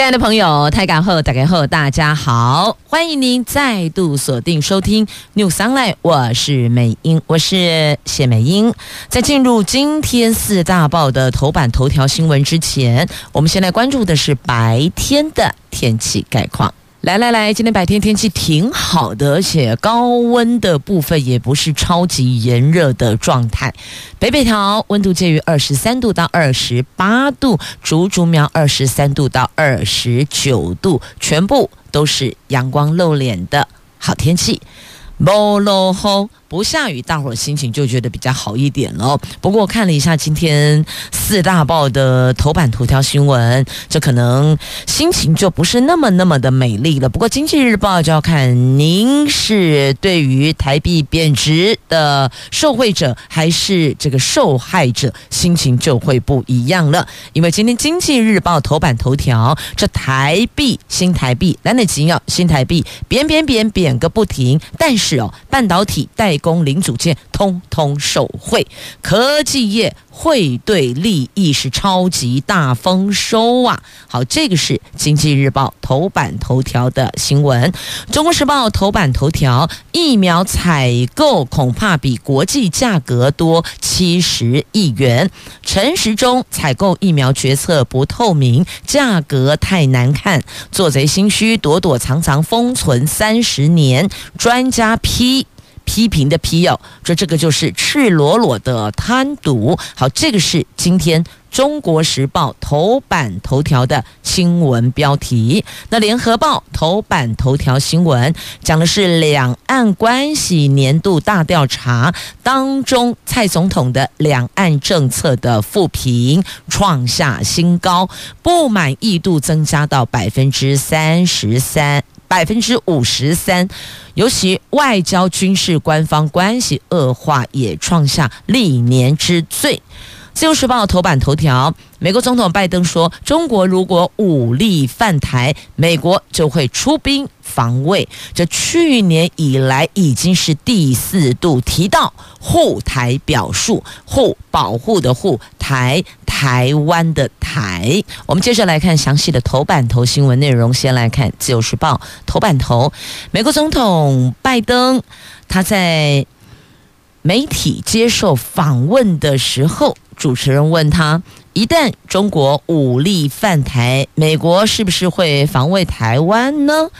亲爱的朋友，台港后打开后，大家好，欢迎您再度锁定收听 New Sunlight 我是美英，我是谢美英。在进入今天四大报的头版头条新闻之前，我们先来关注的是白天的天气概况。来来来，今天白天天气挺好的，而且高温的部分也不是超级炎热的状态。北北条温度介于二十三度到二十八度，竹竹苗二十三度到二十九度，全部都是阳光露脸的好天气。无落雨，不下雨，大伙心情就觉得比较好一点了。不过我看了一下今天四大报的头版头条新闻，这可能心情就不是那么那么的美丽了。不过经济日报就要看您是对于台币贬值的受惠者，还是这个受害者，心情就会不一样了。因为今天经济日报头版头条，这台币新台币来得及要新台币贬贬贬贬个不停，但是。哦，半导体代工零组件通通受惠，科技业汇兑利益是超级大丰收啊！好，这个是经济日报头版头条的新闻。中国时报头版头条：疫苗采购恐怕比国际价格多七十亿元。陈时中采购疫苗决策不透明，价格太难看，做贼心虚，躲躲藏藏封存三十年。专家。批批评的批哦，说这个就是赤裸裸的贪渎。好，这个是今天中国时报头版头条的新闻标题。那联合报头版头条新闻讲的是两岸关系年度大调查当中，蔡总统的两岸政策的负评创下新高，不满意度增加到百分之三十三。百分之五十三，尤其外交、军事、官方关系恶化，也创下历年之最。自由时报头版头条：美国总统拜登说，中国如果武力犯台，美国就会出兵防卫。这去年以来已经是第四度提到护台表述，护保护的护台。台湾的台，我们接着来看详细的头版头新闻内容。先来看《自由时报》头版头，美国总统拜登他在媒体接受访问的时候，主持人问他：一旦中国武力犯台，美国是不是会防卫台湾呢？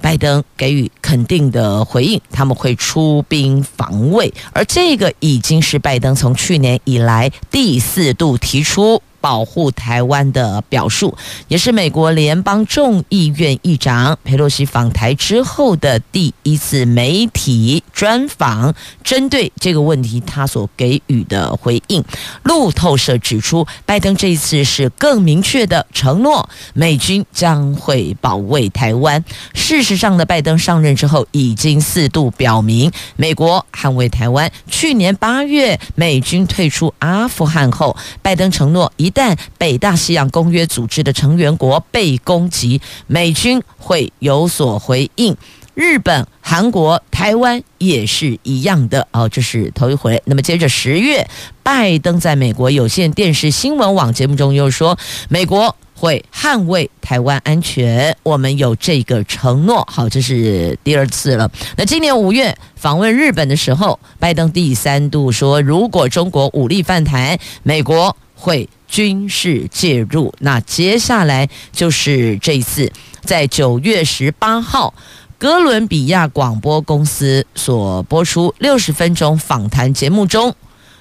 拜登给予肯定的回应，他们会出兵防卫，而这个已经是拜登从去年以来第四度提出。保护台湾的表述，也是美国联邦众议院议长佩洛西访台之后的第一次媒体专访。针对这个问题，他所给予的回应，路透社指出，拜登这一次是更明确的承诺，美军将会保卫台湾。事实上呢，拜登上任之后已经四度表明，美国捍卫台湾。去年八月，美军退出阿富汗后，拜登承诺一。但北大西洋公约组织的成员国被攻击，美军会有所回应。日本、韩国、台湾也是一样的哦，这是头一回。那么接着十月，拜登在美国有线电视新闻网节目中又说，美国会捍卫台湾安全，我们有这个承诺。好，这是第二次了。那今年五月访问日本的时候，拜登第三度说，如果中国武力犯台，美国会。军事介入，那接下来就是这一次，在九月十八号，哥伦比亚广播公司所播出六十分钟访谈节目中，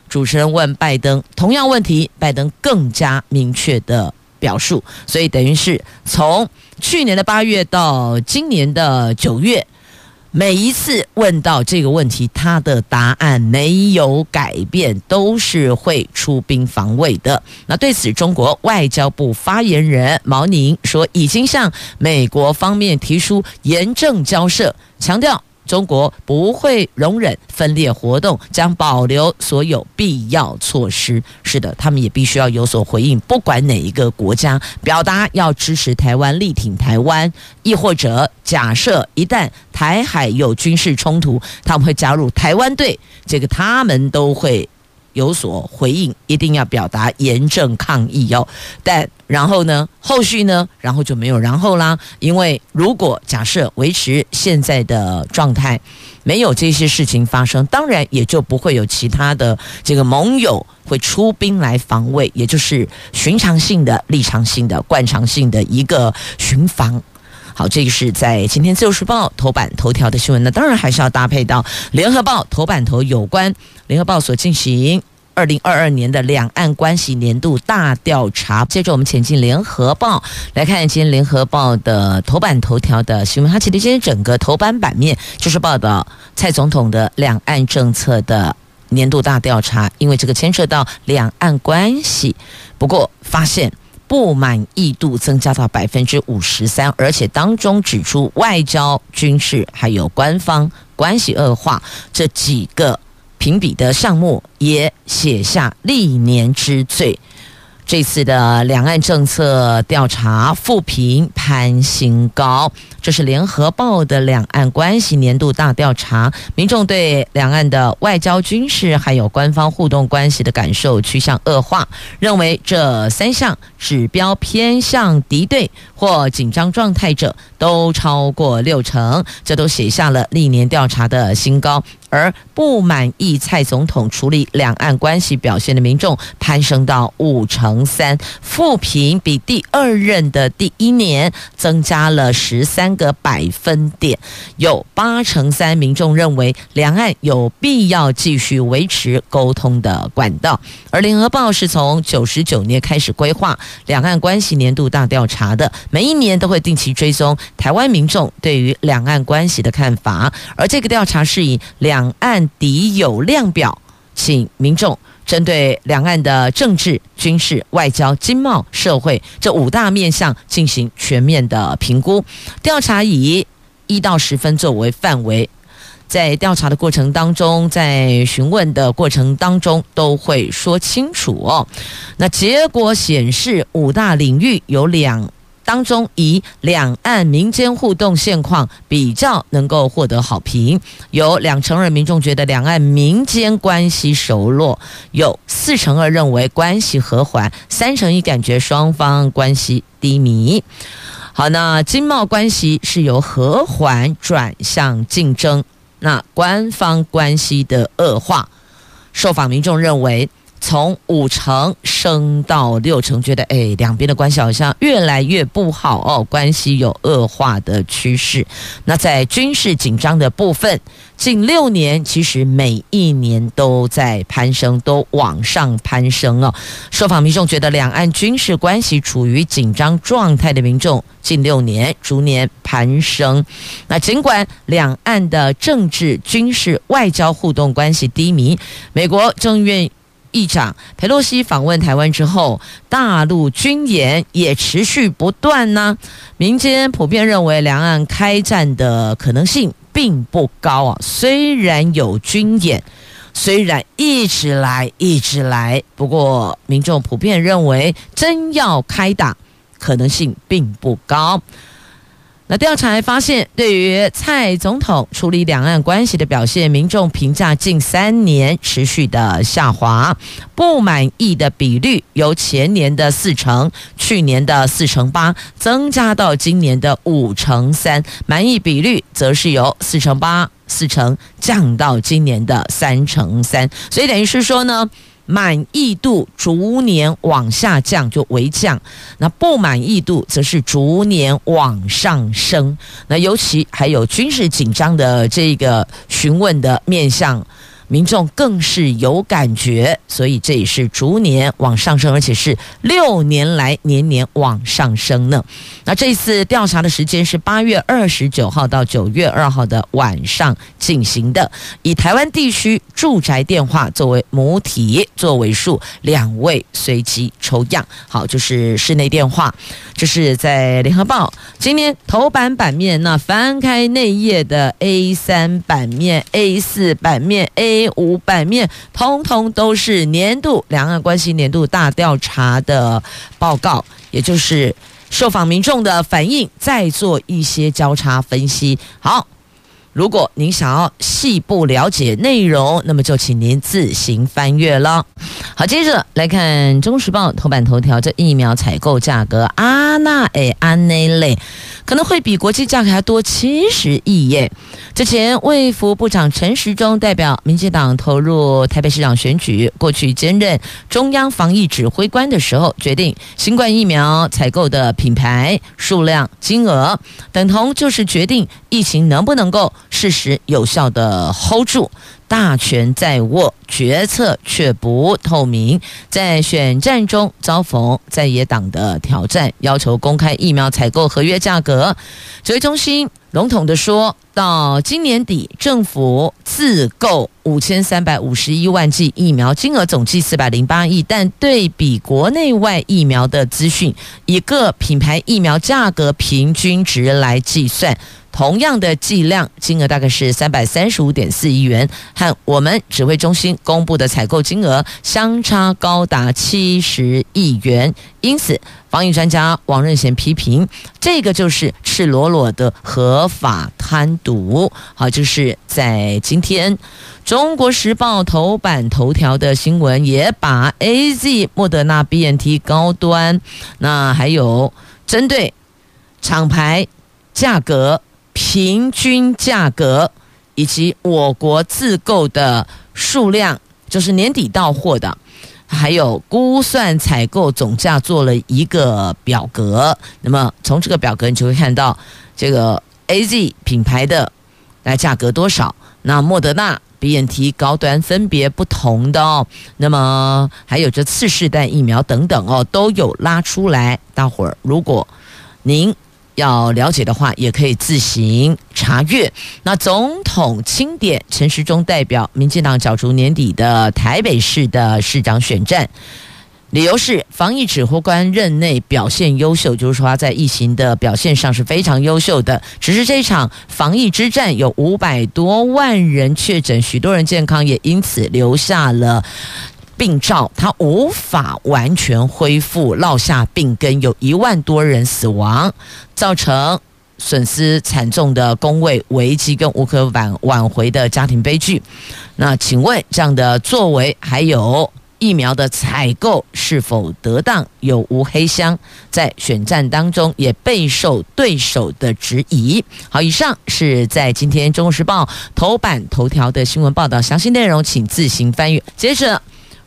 主持人问拜登同样问题，拜登更加明确的表述，所以等于是从去年的八月到今年的九月。每一次问到这个问题，他的答案没有改变，都是会出兵防卫的。那对此，中国外交部发言人毛宁说，已经向美国方面提出严正交涉，强调中国不会容忍分裂活动，将保留所有必要措施。是的，他们也必须要有所回应。不管哪一个国家表达要支持台湾、力挺台湾，亦或者假设一旦台海有军事冲突，他们会加入台湾队，这个他们都会有所回应，一定要表达严正抗议哦。但然后呢，后续呢，然后就没有然后啦。因为如果假设维持现在的状态，没有这些事情发生，当然也就不会有其他的这个盟友会出兵来防卫，也就是寻常性的、立场性的、惯常性的一个巡防。好，这个是在今天《自由时报》头版头条的新闻呢，当然还是要搭配到《联合报》头版头有关《联合报》所进行。二零二二年的两岸关系年度大调查。接着，我们前进联合报来看今天联合报的头版头条的新闻。它其实今天整个头版版面就是报道蔡总统的两岸政策的年度大调查，因为这个牵涉到两岸关系。不过，发现不满意度增加到百分之五十三，而且当中指出外交、军事还有官方关系恶化这几个。评比的项目也写下历年之最。这次的两岸政策调查复评攀新高，这是联合报的两岸关系年度大调查，民众对两岸的外交、军事还有官方互动关系的感受趋向恶化，认为这三项指标偏向敌对或紧张状态者都超过六成，这都写下了历年调查的新高。而不满意蔡总统处理两岸关系表现的民众攀升到五成三，负评比第二任的第一年增加了十三个百分点，有八成三民众认为两岸有必要继续维持沟通的管道。而联合报是从九十九年开始规划两岸关系年度大调查的，每一年都会定期追踪台湾民众对于两岸关系的看法，而这个调查是以两。两岸敌友量表，请民众针对两岸的政治、军事、外交、经贸、社会这五大面向进行全面的评估。调查以一到十分作为范围，在调查的过程当中，在询问的过程当中都会说清楚哦。那结果显示，五大领域有两。当中以两岸民间互动现况比较能够获得好评，有两成二民众觉得两岸民间关系熟络，有四成二认为关系和缓，三成一感觉双方关系低迷。好，那经贸关系是由和缓转向竞争，那官方关系的恶化，受访民众认为。从五成升到六成，觉得哎，两边的关系好像越来越不好哦，关系有恶化的趋势。那在军事紧张的部分，近六年其实每一年都在攀升，都往上攀升哦。受访民众觉得两岸军事关系处于紧张状态的民众，近六年逐年攀升。那尽管两岸的政治、军事、外交互动关系低迷，美国政院。议长裴洛西访问台湾之后，大陆军演也持续不断呢。民间普遍认为，两岸开战的可能性并不高啊。虽然有军演，虽然一直来一直来，不过民众普遍认为，真要开打，可能性并不高。调查还发现，对于蔡总统处理两岸关系的表现，民众评价近三年持续的下滑，不满意的比率由前年的四成、去年的四成八，增加到今年的五成三，满意比率则是由四成八、四成降到今年的三成三，所以等于是说呢。满意度逐年往下降，就为降；那不满意度则是逐年往上升。那尤其还有军事紧张的这个询问的面向。民众更是有感觉，所以这也是逐年往上升，而且是六年来年年往上升呢。那这次调查的时间是八月二十九号到九月二号的晚上进行的，以台湾地区住宅电话作为母体，作为数两位随机抽样。好，就是室内电话，这是在联合报今年头版版面。那翻开内页的 A 三版面、A 四版面、A 五版面，通通都是年度两岸关系年度大调查的报告，也就是受访民众的反应，再做一些交叉分析。好。如果您想要细部了解内容，那么就请您自行翻阅了。好，接着来看《中时报》头版头条，这疫苗采购价格啊，那诶安内类可能会比国际价格还多七十亿耶。之前卫福部长陈时中代表民进党投入台北市长选举，过去兼任中央防疫指挥官的时候，决定新冠疫苗采购的品牌、数量、金额等同，就是决定疫情能不能够。事实有效的 hold 住，大权在握，决策却不透明，在选战中遭逢在野党的挑战，要求公开疫苗采购合约价格。指挥中心笼统的说，到今年底，政府自购五千三百五十一万剂疫苗，金额总计四百零八亿，但对比国内外疫苗的资讯，以各品牌疫苗价格平均值来计算。同样的剂量，金额大概是三百三十五点四亿元，和我们指挥中心公布的采购金额相差高达七十亿元。因此，防疫专家王任贤批评，这个就是赤裸裸的合法贪渎。好，就是在今天《中国时报》头版头条的新闻，也把 AZ、莫德纳、BNT 高端，那还有针对厂牌价格。平均价格以及我国自购的数量，就是年底到货的，还有估算采购总价做了一个表格。那么从这个表格你就会看到，这个 AZ 品牌的来价格多少？那莫德纳、BNT 高端分别不同的哦。那么还有这次世代疫苗等等哦，都有拉出来。大伙儿，如果您要了解的话，也可以自行查阅。那总统钦点，陈时中代表民进党角逐年底的台北市的市长选战，理由是防疫指挥官任内表现优秀，就是说他在疫情的表现上是非常优秀的。只是这场防疫之战有五百多万人确诊，许多人健康也因此留下了。病灶，他无法完全恢复，落下病根，有一万多人死亡，造成损失惨重的工位危机跟无可挽挽回的家庭悲剧。那请问这样的作为，还有疫苗的采购是否得当，有无黑箱？在选战当中也备受对手的质疑。好，以上是在今天《中国时报》头版头条的新闻报道，详细内容请自行翻阅。接着。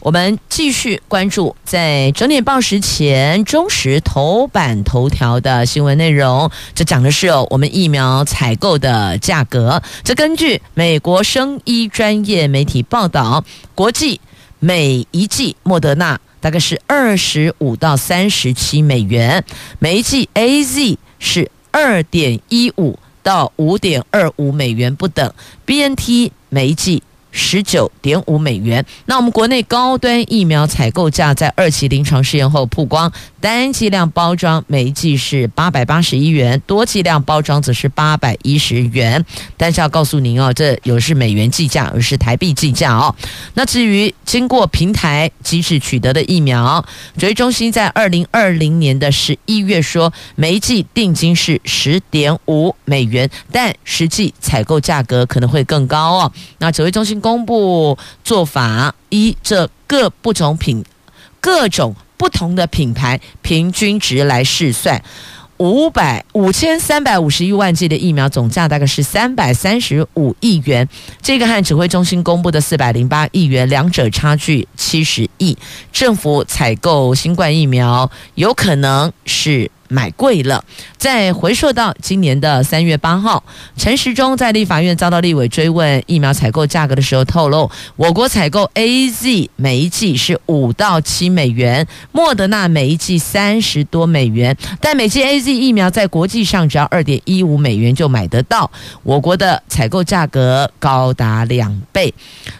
我们继续关注在整点报时前中时头版头条的新闻内容。这讲的是，我们疫苗采购的价格。这根据美国生医专业媒体报道，国际每一剂莫德纳大概是二十五到三十七美元，每一剂 AZ 是二点一五到五点二五美元不等，BNT 每一剂。十九点五美元。那我们国内高端疫苗采购价在二期临床试验后曝光，单剂量包装每一剂是八百八十一元，多剂量包装则是八百一十元。但是要告诉您哦，这有是美元计价，而是台币计价哦。那至于经过平台机制取得的疫苗，指挥中心在二零二零年的十一月说，每一剂定金是十点五美元，但实际采购价格可能会更高哦。那指挥中心。公布做法，一这各不同品、各种不同的品牌平均值来试算，五百五千三百五十一万剂的疫苗总价大概是三百三十五亿元，这个和指挥中心公布的四百零八亿元两者差距七十亿。政府采购新冠疫苗有可能是买贵了。再回溯到今年的三月八号，陈时中在立法院遭到立委追问疫苗采购价格的时候，透露我国采购 AZ 每一剂是五到七美元，莫德纳每一剂三十多美元，但每剂 AZ 疫苗在国际上只要二点一五美元就买得到，我国的采购价格高达两倍。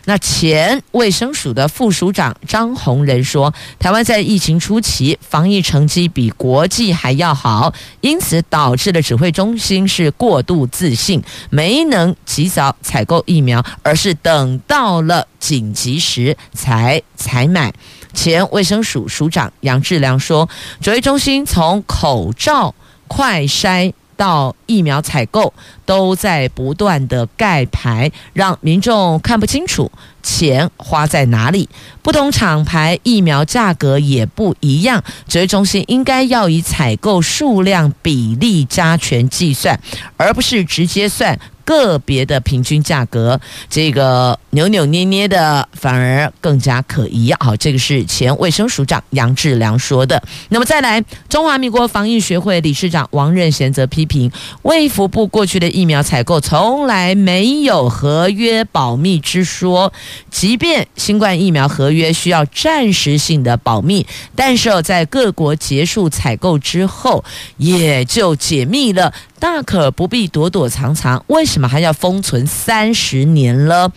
那前卫生署的副署长张宏仁说，台湾在疫情初期防疫成绩比国际还要好，因此导致了指挥中心是过度自信，没能及早采购疫苗，而是等到了紧急时才采买。前卫生署署长杨志良说，指挥中心从口罩快筛到疫苗采购，都在不断的盖牌，让民众看不清楚钱花在哪里。不同厂牌疫苗价格也不一样，指挥中心应该要以采购数量比例加权计算，而不是直接算。个别的平均价格，这个扭扭捏捏的反而更加可疑。好，这个是前卫生署长杨志良说的。那么再来，中华民国防疫学会理事长王任贤则批评，卫福部过去的疫苗采购从来没有合约保密之说，即便新冠疫苗合约需要暂时性的保密，但是在各国结束采购之后，也就解密了。大可不必躲躲藏藏，为什怎么还要封存三十年了？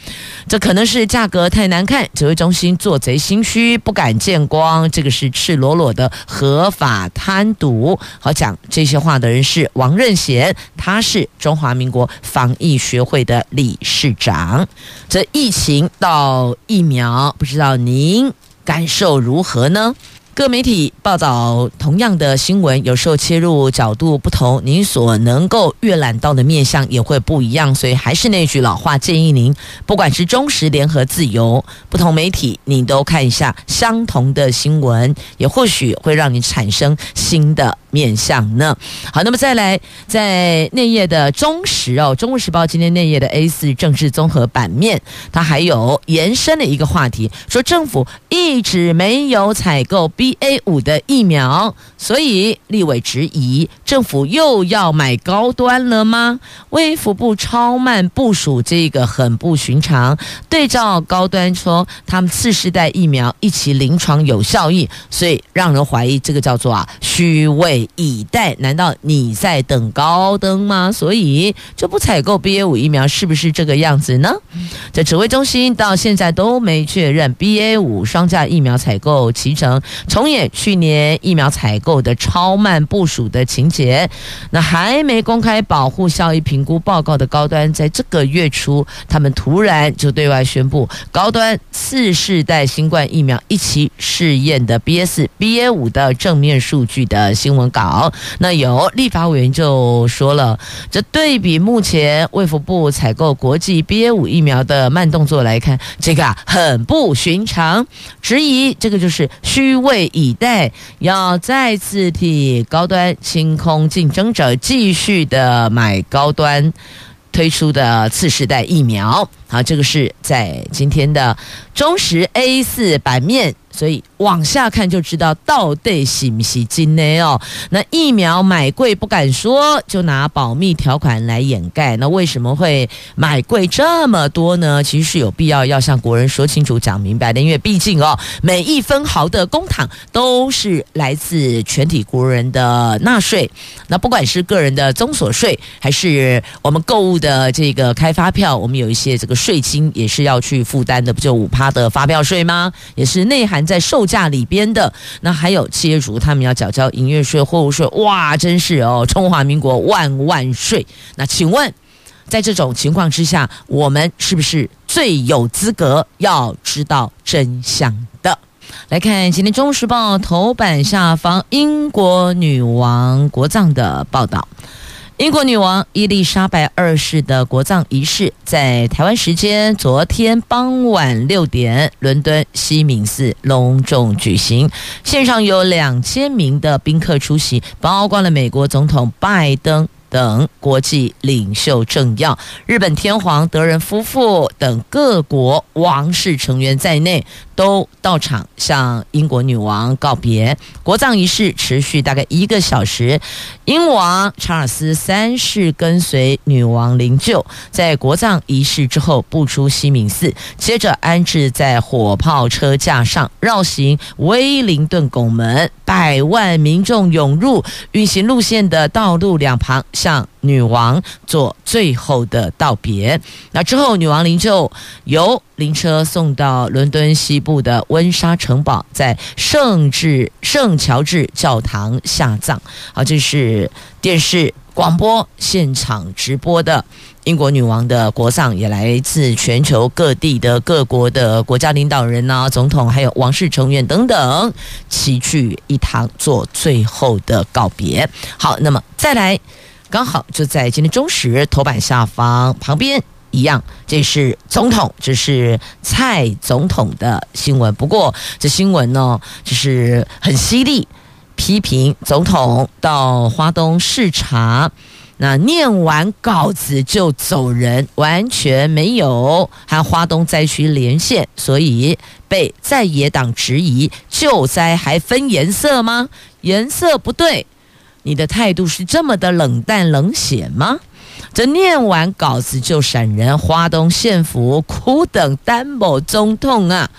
这可能是价格太难看，指挥中心做贼心虚，不敢见光。这个是赤裸裸的合法贪渎。好，讲这些话的人是王任贤，他是中华民国防疫学会的理事长。这疫情到疫苗，不知道您感受如何呢？各媒体报道同样的新闻，有时候切入角度不同，您所能够阅览到的面向也会不一样。所以还是那句老话，建议您不管是中时、联合、自由，不同媒体，你都看一下相同的新闻，也或许会让你产生新的面向呢。好，那么再来，在内页的中时哦，《中国时报》今天内页的 A 四政治综合版面，它还有延伸的一个话题，说政府一直没有采购 B A 五的疫苗，所以立委质疑政府又要买高端了吗？微服部超慢部署，这个很不寻常。对照高端说，他们次世代疫苗一期临床有效益，所以让人怀疑这个叫做啊虚位以待。难道你在等高登吗？所以就不采购 BA 五疫苗，是不是这个样子呢？这指挥中心到现在都没确认 BA 五双价疫苗采购期程。重演去年疫苗采购的超慢部署的情节，那还没公开保护效益评估报告的高端，在这个月初，他们突然就对外宣布高端次世代新冠疫苗一期试验的 B S B A 五的正面数据的新闻稿。那有立法委员就说了，这对比目前卫福部采购国际 BA 五疫苗的慢动作来看，这个啊很不寻常，质疑这个就是虚伪以待要再次替高端清空竞争者，继续的买高端推出的次世代疫苗。好，这个是在今天的中时 A 四版面。所以往下看就知道到底是不是真的哦。那疫苗买贵不敢说，就拿保密条款来掩盖。那为什么会买贵这么多呢？其实是有必要要向国人说清楚、讲明白的。因为毕竟哦，每一分毫的公帑都是来自全体国人的纳税。那不管是个人的综所税，还是我们购物的这个开发票，我们有一些这个税金也是要去负担的，不就五趴的发票税吗？也是内涵。在售价里边的，那还有企业主他们要缴交营业税、货物税，哇，真是哦，中华民国万万税。那请问，在这种情况之下，我们是不是最有资格要知道真相的？来看今天《中时报》头版下方，英国女王国葬的报道。英国女王伊丽莎白二世的国葬仪式在台湾时间昨天傍晚六点，伦敦西敏寺隆重举行，现场有两千名的宾客出席，包括了美国总统拜登。等国际领袖政要，日本天皇德仁夫妇等各国王室成员在内，都到场向英国女王告别。国葬仪式持续大概一个小时，英王查尔斯三世跟随女王灵柩，在国葬仪式之后步出西敏寺，接着安置在火炮车架上，绕行威灵顿拱门，百万民众涌入运行路线的道路两旁。向女王做最后的道别。那之后，女王灵柩由灵车送到伦敦西部的温莎城堡，在圣治圣乔治教堂下葬。好，这是电视广播现场直播的英国女王的国葬，也来自全球各地的各国的国家领导人呐、总统，还有王室成员等等，齐聚一堂做最后的告别。好，那么再来。刚好就在今天中时头版下方旁边一样，这是总统，这是蔡总统的新闻。不过这新闻呢，就是很犀利，批评总统到花东视察，那念完稿子就走人，完全没有和花东灾区连线，所以被在野党质疑救灾还分颜色吗？颜色不对。你的态度是这么的冷淡冷血吗？这念完稿子就闪人，花东县府苦等担某中痛啊！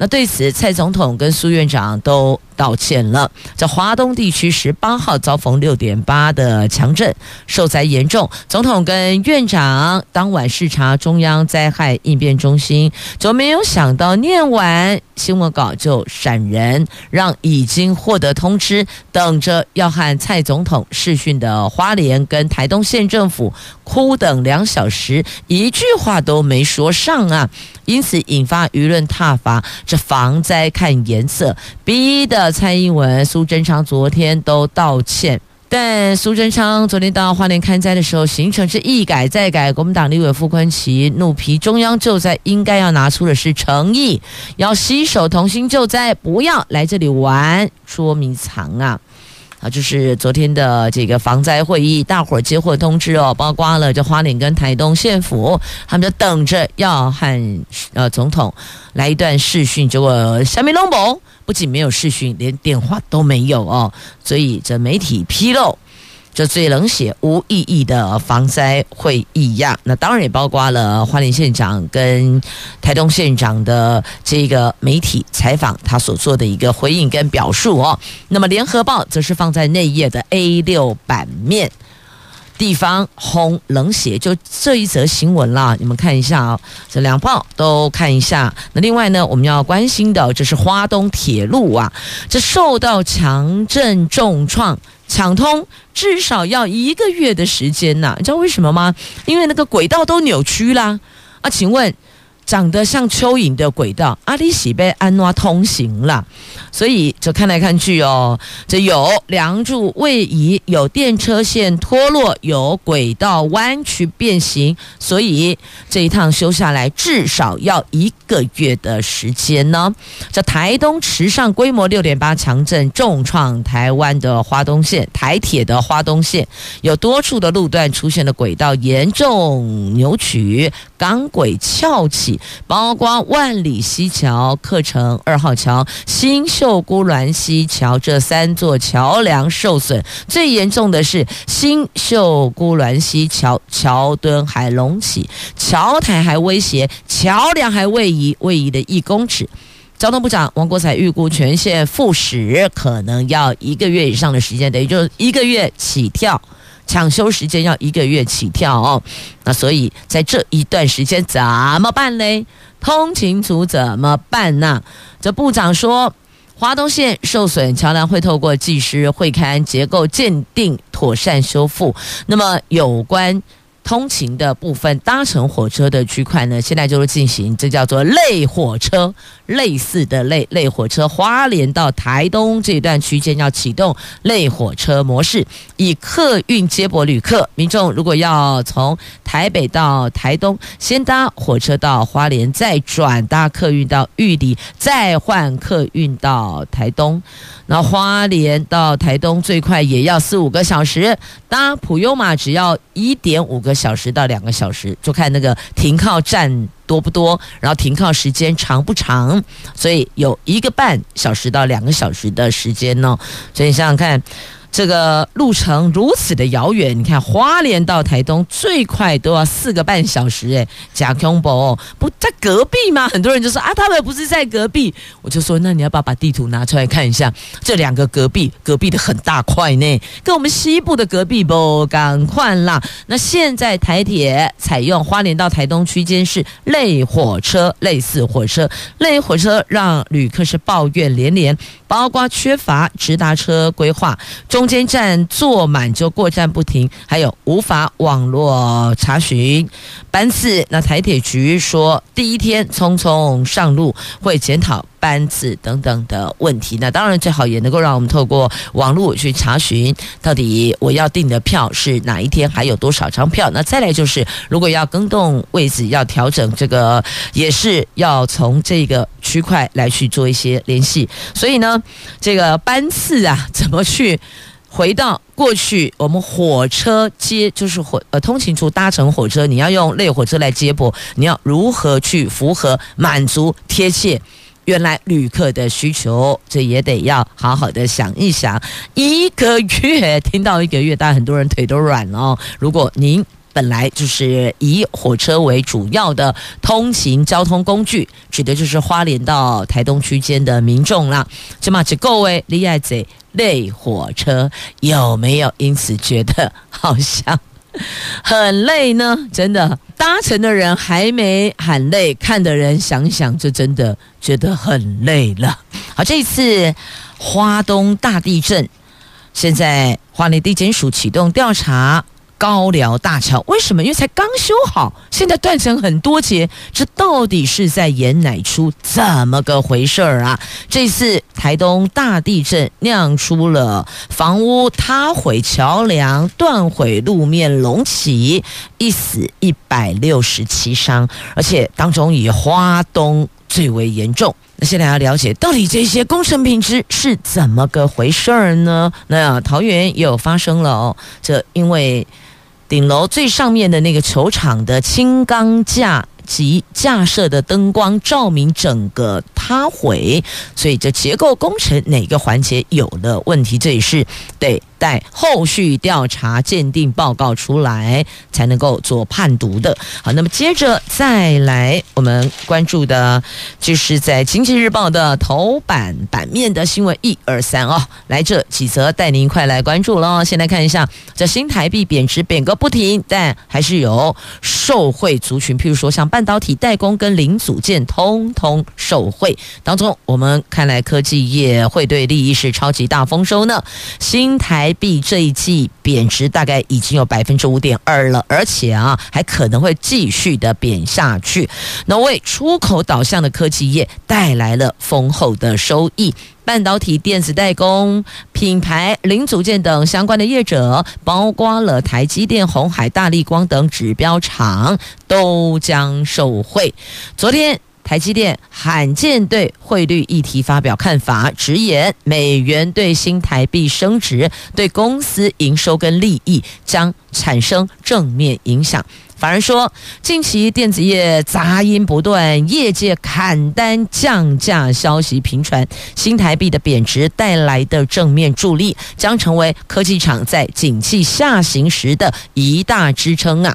那对此，蔡总统跟苏院长都道歉了。在华东地区十八号遭逢六点八的强震，受灾严重。总统跟院长当晚视察中央灾害应变中心，就没有想到念完新闻稿就闪人，让已经获得通知，等着要和蔡总统视讯的花莲跟台东县政府哭等两小时，一句话都没说上啊！因此引发舆论挞伐，是防灾看颜色，逼的蔡英文、苏贞昌昨天都道歉。但苏贞昌昨天到花莲看灾的时候，行程是一改再改。国民党立委傅昆萁怒批中央救灾应该要拿出的是诚意，要携手同心救灾，不要来这里玩捉迷藏啊！啊，就是昨天的这个防灾会议，大伙儿接获通知哦，包括了这花莲跟台东县府，他们就等着要和呃总统来一段视讯，结果下面龙宝不仅没有视讯，连电话都没有哦，所以这媒体披露。这最冷血、无意义的防灾会议呀，那当然也包括了花莲县长跟台东县长的这个媒体采访，他所做的一个回应跟表述哦。那么联合报则是放在内页的 A 六版面，地方轰冷血，就这一则新闻啦，你们看一下啊、哦，这两报都看一下。那另外呢，我们要关心的这是花东铁路啊，这受到强震重创。抢通至少要一个月的时间呐，你知道为什么吗？因为那个轨道都扭曲啦。啊，请问？长得像蚯蚓的轨道，阿里喜被安诺通行了，所以就看来看去哦，这有梁柱位移，有电车线脱落，有轨道弯曲变形，所以这一趟修下来至少要一个月的时间呢。这台东池上规模六点八强震重创台湾的花东线，台铁的花东线有多处的路段出现了轨道严重扭曲，钢轨翘起。包括万里溪桥、客城二号桥、新秀姑峦溪桥这三座桥梁受损，最严重的是新秀姑峦溪桥桥墩还隆起，桥台还威胁，桥梁还位移，位移的一公尺。交通部长王国材预估全线复驶可能要一个月以上的时间，等于就是一个月起跳。抢修时间要一个月起跳哦，那所以在这一段时间怎么办嘞？通勤族怎么办呢？这部长说，华东线受损桥梁会透过技师会勘结构鉴定，妥善修复。那么有关通勤的部分，搭乘火车的区块呢，现在就是进行这叫做类火车，类似的类类火车，花莲到台东这一段区间要启动类火车模式，以客运接驳旅客。民众如果要从台北到台东，先搭火车到花莲，再转搭客运到玉里，再换客运到台东。那花莲到台东最快也要四五个小时，搭普悠玛只要一点五个小时到两个小时，就看那个停靠站多不多，然后停靠时间长不长，所以有一个半小时到两个小时的时间呢。所以想想看。这个路程如此的遥远，你看花莲到台东最快都要四个半小时，哎，假恐怖不在隔壁吗？很多人就说啊，他们不是在隔壁，我就说那你要不要把地图拿出来看一下，这两个隔壁，隔壁的很大块呢，跟我们西部的隔壁不赶快啦。那现在台铁采用花莲到台东区间是类火车，类似火车，类火车让旅客是抱怨连连，包括缺乏直达车规划。中中间站坐满就过站不停，还有无法网络查询班次。那台铁局说，第一天匆匆上路，会检讨班次等等的问题。那当然最好也能够让我们透过网络去查询，到底我要订的票是哪一天，还有多少张票。那再来就是，如果要更动位置，要调整这个，也是要从这个区块来去做一些联系。所以呢，这个班次啊，怎么去？回到过去，我们火车接就是火呃通勤处搭乘火车，你要用类火车来接驳，你要如何去符合满足贴切原来旅客的需求？这也得要好好的想一想。一个月 听到一个月，但很多人腿都软了哦。如果您本来就是以火车为主要的通勤交通工具，指的就是花莲到台东区间的民众啦。这么，只各位厉害贼。累火车有没有因此觉得好像很累呢？真的，搭乘的人还没喊累，看的人想想就真的觉得很累了。好，这一次花东大地震，现在花莲地检署启动调查。高寮大桥为什么？因为才刚修好，现在断成很多节，这到底是在演哪出？怎么个回事儿啊？这次台东大地震酿出了房屋塌毁、桥梁断毁、路面隆起，一死一百六十七伤，而且当中以花东最为严重。那现在要了解到底这些工程品质是怎么个回事儿呢？那桃园也有发生了哦，这因为。顶楼最上面的那个球场的轻钢架及架设的灯光照明整个塌毁，所以这结构工程哪个环节有了问题？这也是得。待后续调查鉴定报告出来，才能够做判读的。好，那么接着再来，我们关注的就是在《经济日报》的头版版面的新闻，一二三哦，来这几则带您一块来关注喽。先来看一下，这新台币贬值贬个不停，但还是有受惠族群，譬如说像半导体代工跟零组件，通通受惠。当中，我们看来科技业会对利益是超级大丰收呢。新台币这一季贬值大概已经有百分之五点二了，而且啊还可能会继续的贬下去。那为出口导向的科技业带来了丰厚的收益，半导体、电子代工、品牌、零组件等相关的业者，包括了台积电、鸿海、大立光等指标厂，都将受惠。昨天。台积电罕见对汇率议题发表看法，直言美元对新台币升值对公司营收跟利益将产生正面影响。反而说，近期电子业杂音不断，业界砍单降价消息频传，新台币的贬值带来的正面助力，将成为科技厂在景气下行时的一大支撑啊。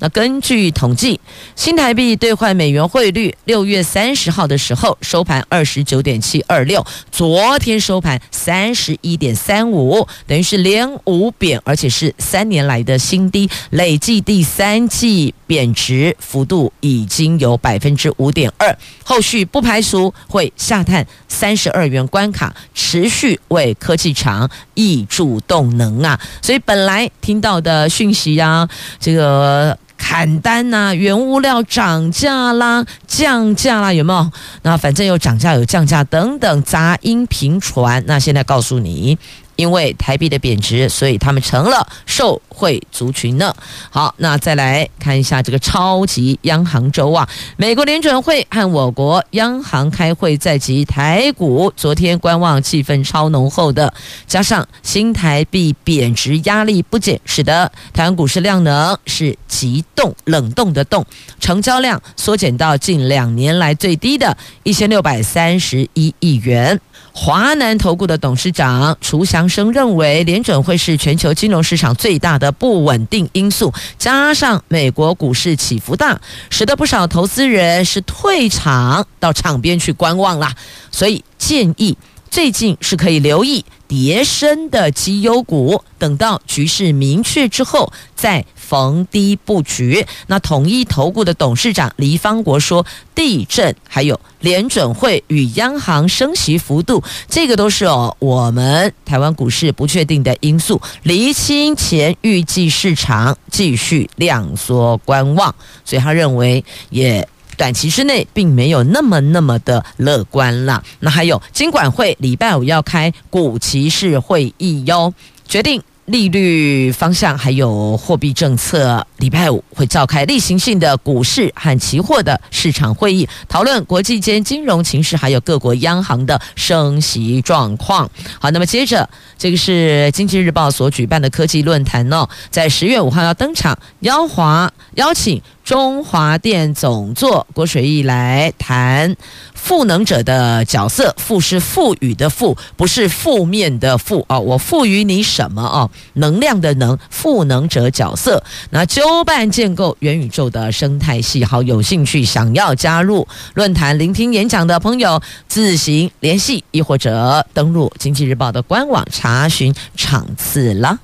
那根据统计，新台币兑换美元汇率六月三十号的时候收盘二十九点七二六，昨天收盘三十一点三五，等于是连五贬，而且是三年来的新低，累计第三季贬值幅度已经有百分之五点二，后续不排除会下探三十二元关卡，持续为科技厂挹注动能啊！所以本来听到的讯息啊，这个。砍单呐、原物料涨价啦，降价啦，有没有？那反正有涨价有降价等等杂音频传。那现在告诉你。因为台币的贬值，所以他们成了受惠族群呢。好，那再来看一下这个超级央行周啊，美国联准会和我国央行开会在即，台股昨天观望气氛超浓厚的，加上新台币贬值压力不减，使得台湾股市量能是急冻冷冻的冻，成交量缩减到近两年来最低的一千六百三十一亿元。华南投顾的董事长楚祥生认为，联准会是全球金融市场最大的不稳定因素，加上美国股市起伏大，使得不少投资人是退场到场边去观望啦。所以建议最近是可以留意叠升的绩优股，等到局势明确之后再。逢低布局。那统一投顾的董事长黎方国说，地震还有联准会与央行升息幅度，这个都是哦我们台湾股市不确定的因素。厘清前，预计市场继续量缩观望，所以他认为也短期之内并没有那么那么的乐观了。那还有金管会礼拜五要开股期市会议哟，决定。利率方向还有货币政策，礼拜五会召开例行性的股市和期货的市场会议，讨论国际间金融情势，还有各国央行的升息状况。好，那么接着这个是经济日报所举办的科技论坛哦，在十月五号要登场，邀华邀请。中华电总座郭水义来谈赋能者的角色，赋是赋予的赋，不是负面的负哦。我赋予你什么哦？能量的能，赋能者角色。那纠办建构元宇宙的生态系，好，有兴趣想要加入论坛聆听演讲的朋友，自行联系，亦或者登录经济日报的官网查询场次了。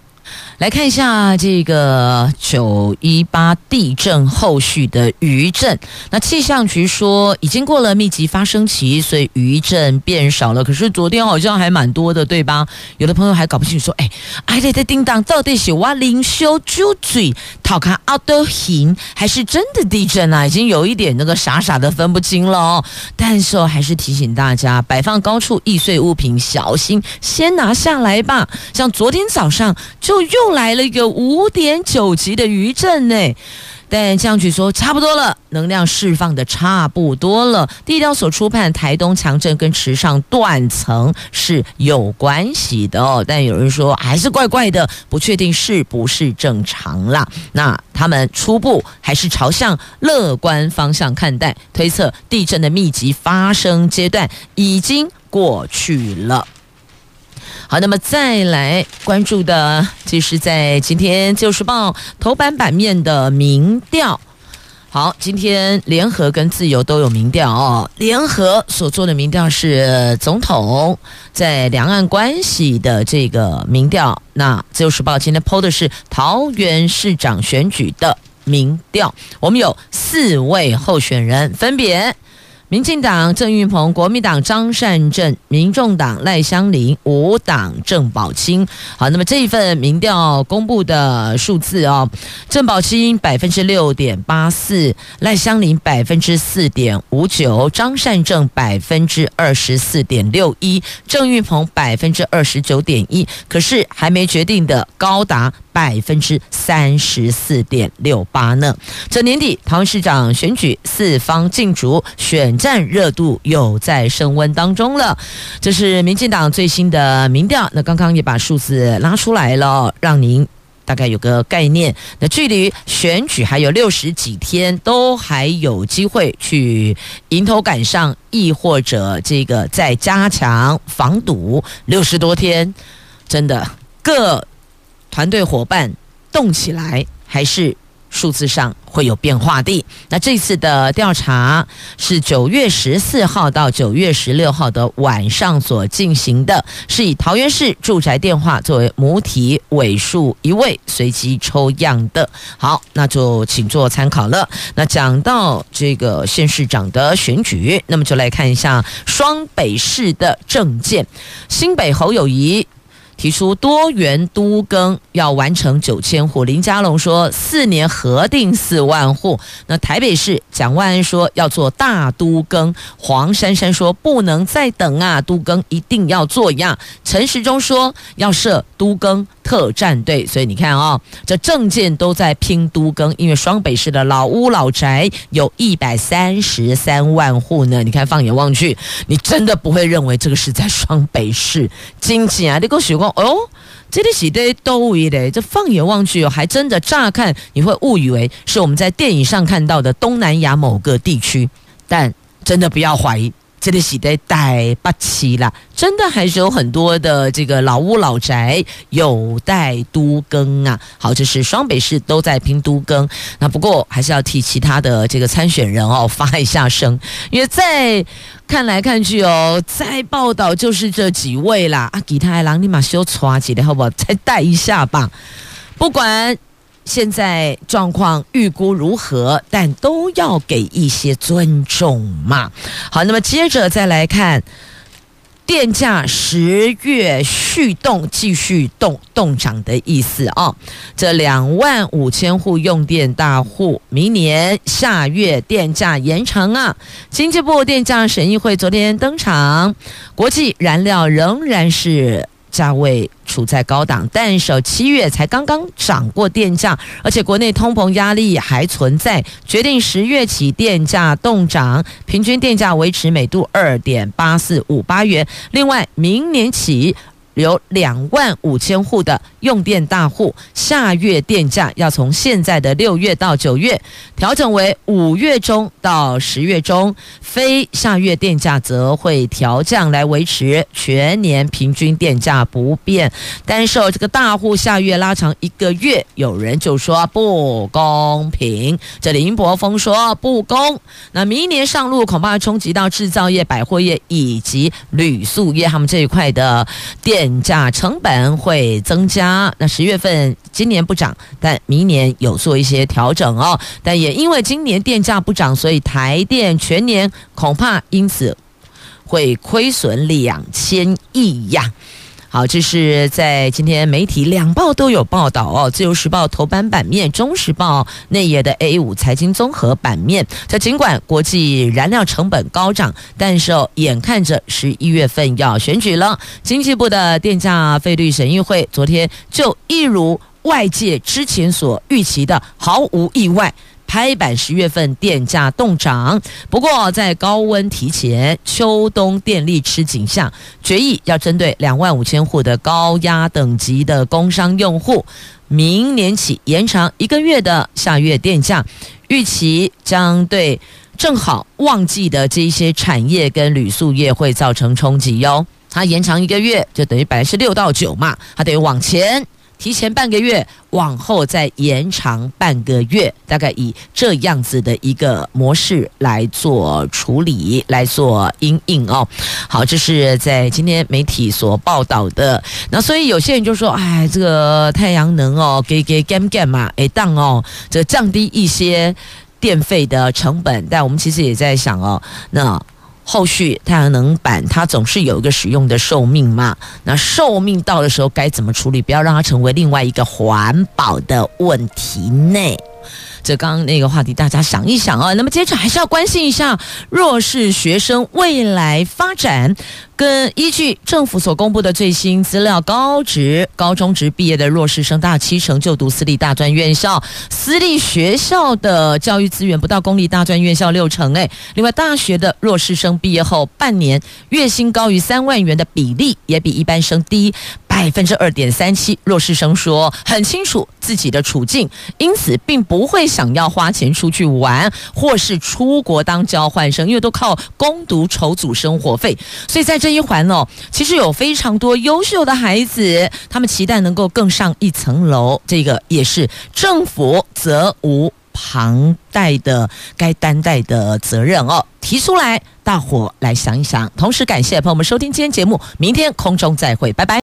来看一下这个九一八地震后续的余震。那气象局说已经过了密集发生期，所以余震变少了。可是昨天好像还蛮多的，对吧？有的朋友还搞不清楚，说：“哎，哎，这叮当到底是哇灵修就嘴讨看阿德行，还是真的地震啊？”已经有一点那个傻傻的分不清了哦。但是还是提醒大家，摆放高处易碎物品，小心先拿下来吧。像昨天早上就又。又来了一个五点九级的余震呢，但气象局说差不多了，能量释放的差不多了。地调所初判台东强震跟池上断层是有关系的哦，但有人说还是怪怪的，不确定是不是正常啦。那他们初步还是朝向乐观方向看待，推测地震的密集发生阶段已经过去了。好，那么再来关注的，就是在今天《旧时报》头版版面的民调。好，今天联合跟自由都有民调哦。联合所做的民调是总统在两岸关系的这个民调。那《自由时报》今天抛的是桃园市长选举的民调。我们有四位候选人，分别。民进党郑运鹏、国民党张善政、民众党赖香林、无党郑宝清。好，那么这一份民调公布的数字哦，郑宝清百分之六点八四，赖香林百分之四点五九，张善政百分之二十四点六一，郑运鹏百分之二十九点一。可是还没决定的高达百分之三十四点六八呢。这年底桃园市长选举四方竞逐选。战热度又在升温当中了，这是民进党最新的民调。那刚刚也把数字拉出来了，让您大概有个概念。那距离选举还有六十几天，都还有机会去迎头赶上，亦或者这个再加强防堵。六十多天，真的各团队伙伴动起来，还是？数字上会有变化的。那这次的调查是九月十四号到九月十六号的晚上所进行的，是以桃园市住宅电话作为母体尾数一位随机抽样的。好，那就请做参考了。那讲到这个县市长的选举，那么就来看一下双北市的政见。新北侯友谊。提出多元都更要完成九千户，林佳龙说四年核定四万户。那台北市蒋万安说要做大都更，黄珊珊说不能再等啊，都更一定要做呀。陈时中说要设都更特战队，所以你看啊、哦，这证件都在拼都更，因为双北市的老屋老宅有一百三十三万户呢。你看放眼望去，你真的不会认为这个是在双北市。经济啊，你给我学过。哦，这里是的都位的，这放眼望去哦，还真的乍看你会误以为是我们在电影上看到的东南亚某个地区，但真的不要怀疑。这里洗的带不起啦，真的还是有很多的这个老屋老宅有待都更啊。好，这是双北市都在拼都更，那不过还是要替其他的这个参选人哦发一下声，因为在看来看去哦，在报道就是这几位啦啊，其他人你马修抓起来好不好？再带一下吧，不管。现在状况预估如何？但都要给一些尊重嘛。好，那么接着再来看电价十月续动，继续动动涨的意思啊、哦。这两万五千户用电大户，明年下月电价延长啊。经济部电价审议会昨天登场，国际燃料仍然是。价位处在高档，但首七月才刚刚涨过电价，而且国内通膨压力还存在，决定十月起电价动涨，平均电价维持每度二点八四五八元。另外，明年起。有两万五千户的用电大户，下月电价要从现在的六月到九月调整为五月中到十月中，非下月电价则会调降来维持全年平均电价不变。但是这个大户下月拉长一个月，有人就说不公平。这林柏峰说不公，那明年上路恐怕冲击到制造业、百货业以及旅宿业他们这一块的电。电价成本会增加，那十月份今年不涨，但明年有做一些调整哦。但也因为今年电价不涨，所以台电全年恐怕因此会亏损两千亿呀。好，这是在今天媒体两报都有报道哦，《自由时报》头版版面，《中时报》内页的 A 五财经综合版面。这尽管国际燃料成本高涨，但是哦，眼看着十一月份要选举了，经济部的电价费率审议会昨天就一如外界之前所预期的，毫无意外。拍板十月份电价动涨，不过在高温提前、秋冬电力吃紧下，决议要针对两万五千户的高压等级的工商用户，明年起延长一个月的下月电价，预期将对正好旺季的这些产业跟旅宿业会造成冲击哟。它延长一个月，就等于本来是六到九嘛，它等于往前。提前半个月，往后再延长半个月，大概以这样子的一个模式来做处理，来做因应哦。好，这是在今天媒体所报道的。那所以有些人就说：“哎，这个太阳能哦，给给干干嘛？哎，当哦，这降低一些电费的成本。”但我们其实也在想哦，那。后续太阳能板它总是有一个使用的寿命嘛，那寿命到的时候该怎么处理？不要让它成为另外一个环保的问题呢？这刚刚那个话题，大家想一想啊。那么接着还是要关心一下弱势学生未来发展。跟依据政府所公布的最新资料，高职高中职毕业的弱势生，大七成就读私立大专院校，私立学校的教育资源不到公立大专院校六成。诶，另外大学的弱势生毕业后半年月薪高于三万元的比例，也比一般生低百分之二点三七。弱势生说很清楚自己的处境，因此并不会想要花钱出去玩，或是出国当交换生，因为都靠工读筹组生活费。所以在这一环哦，其实有非常多优秀的孩子，他们期待能够更上一层楼。这个也是政府责无旁贷的该担待的责任哦。提出来，大伙来想一想。同时感谢朋友们收听今天节目，明天空中再会，拜拜。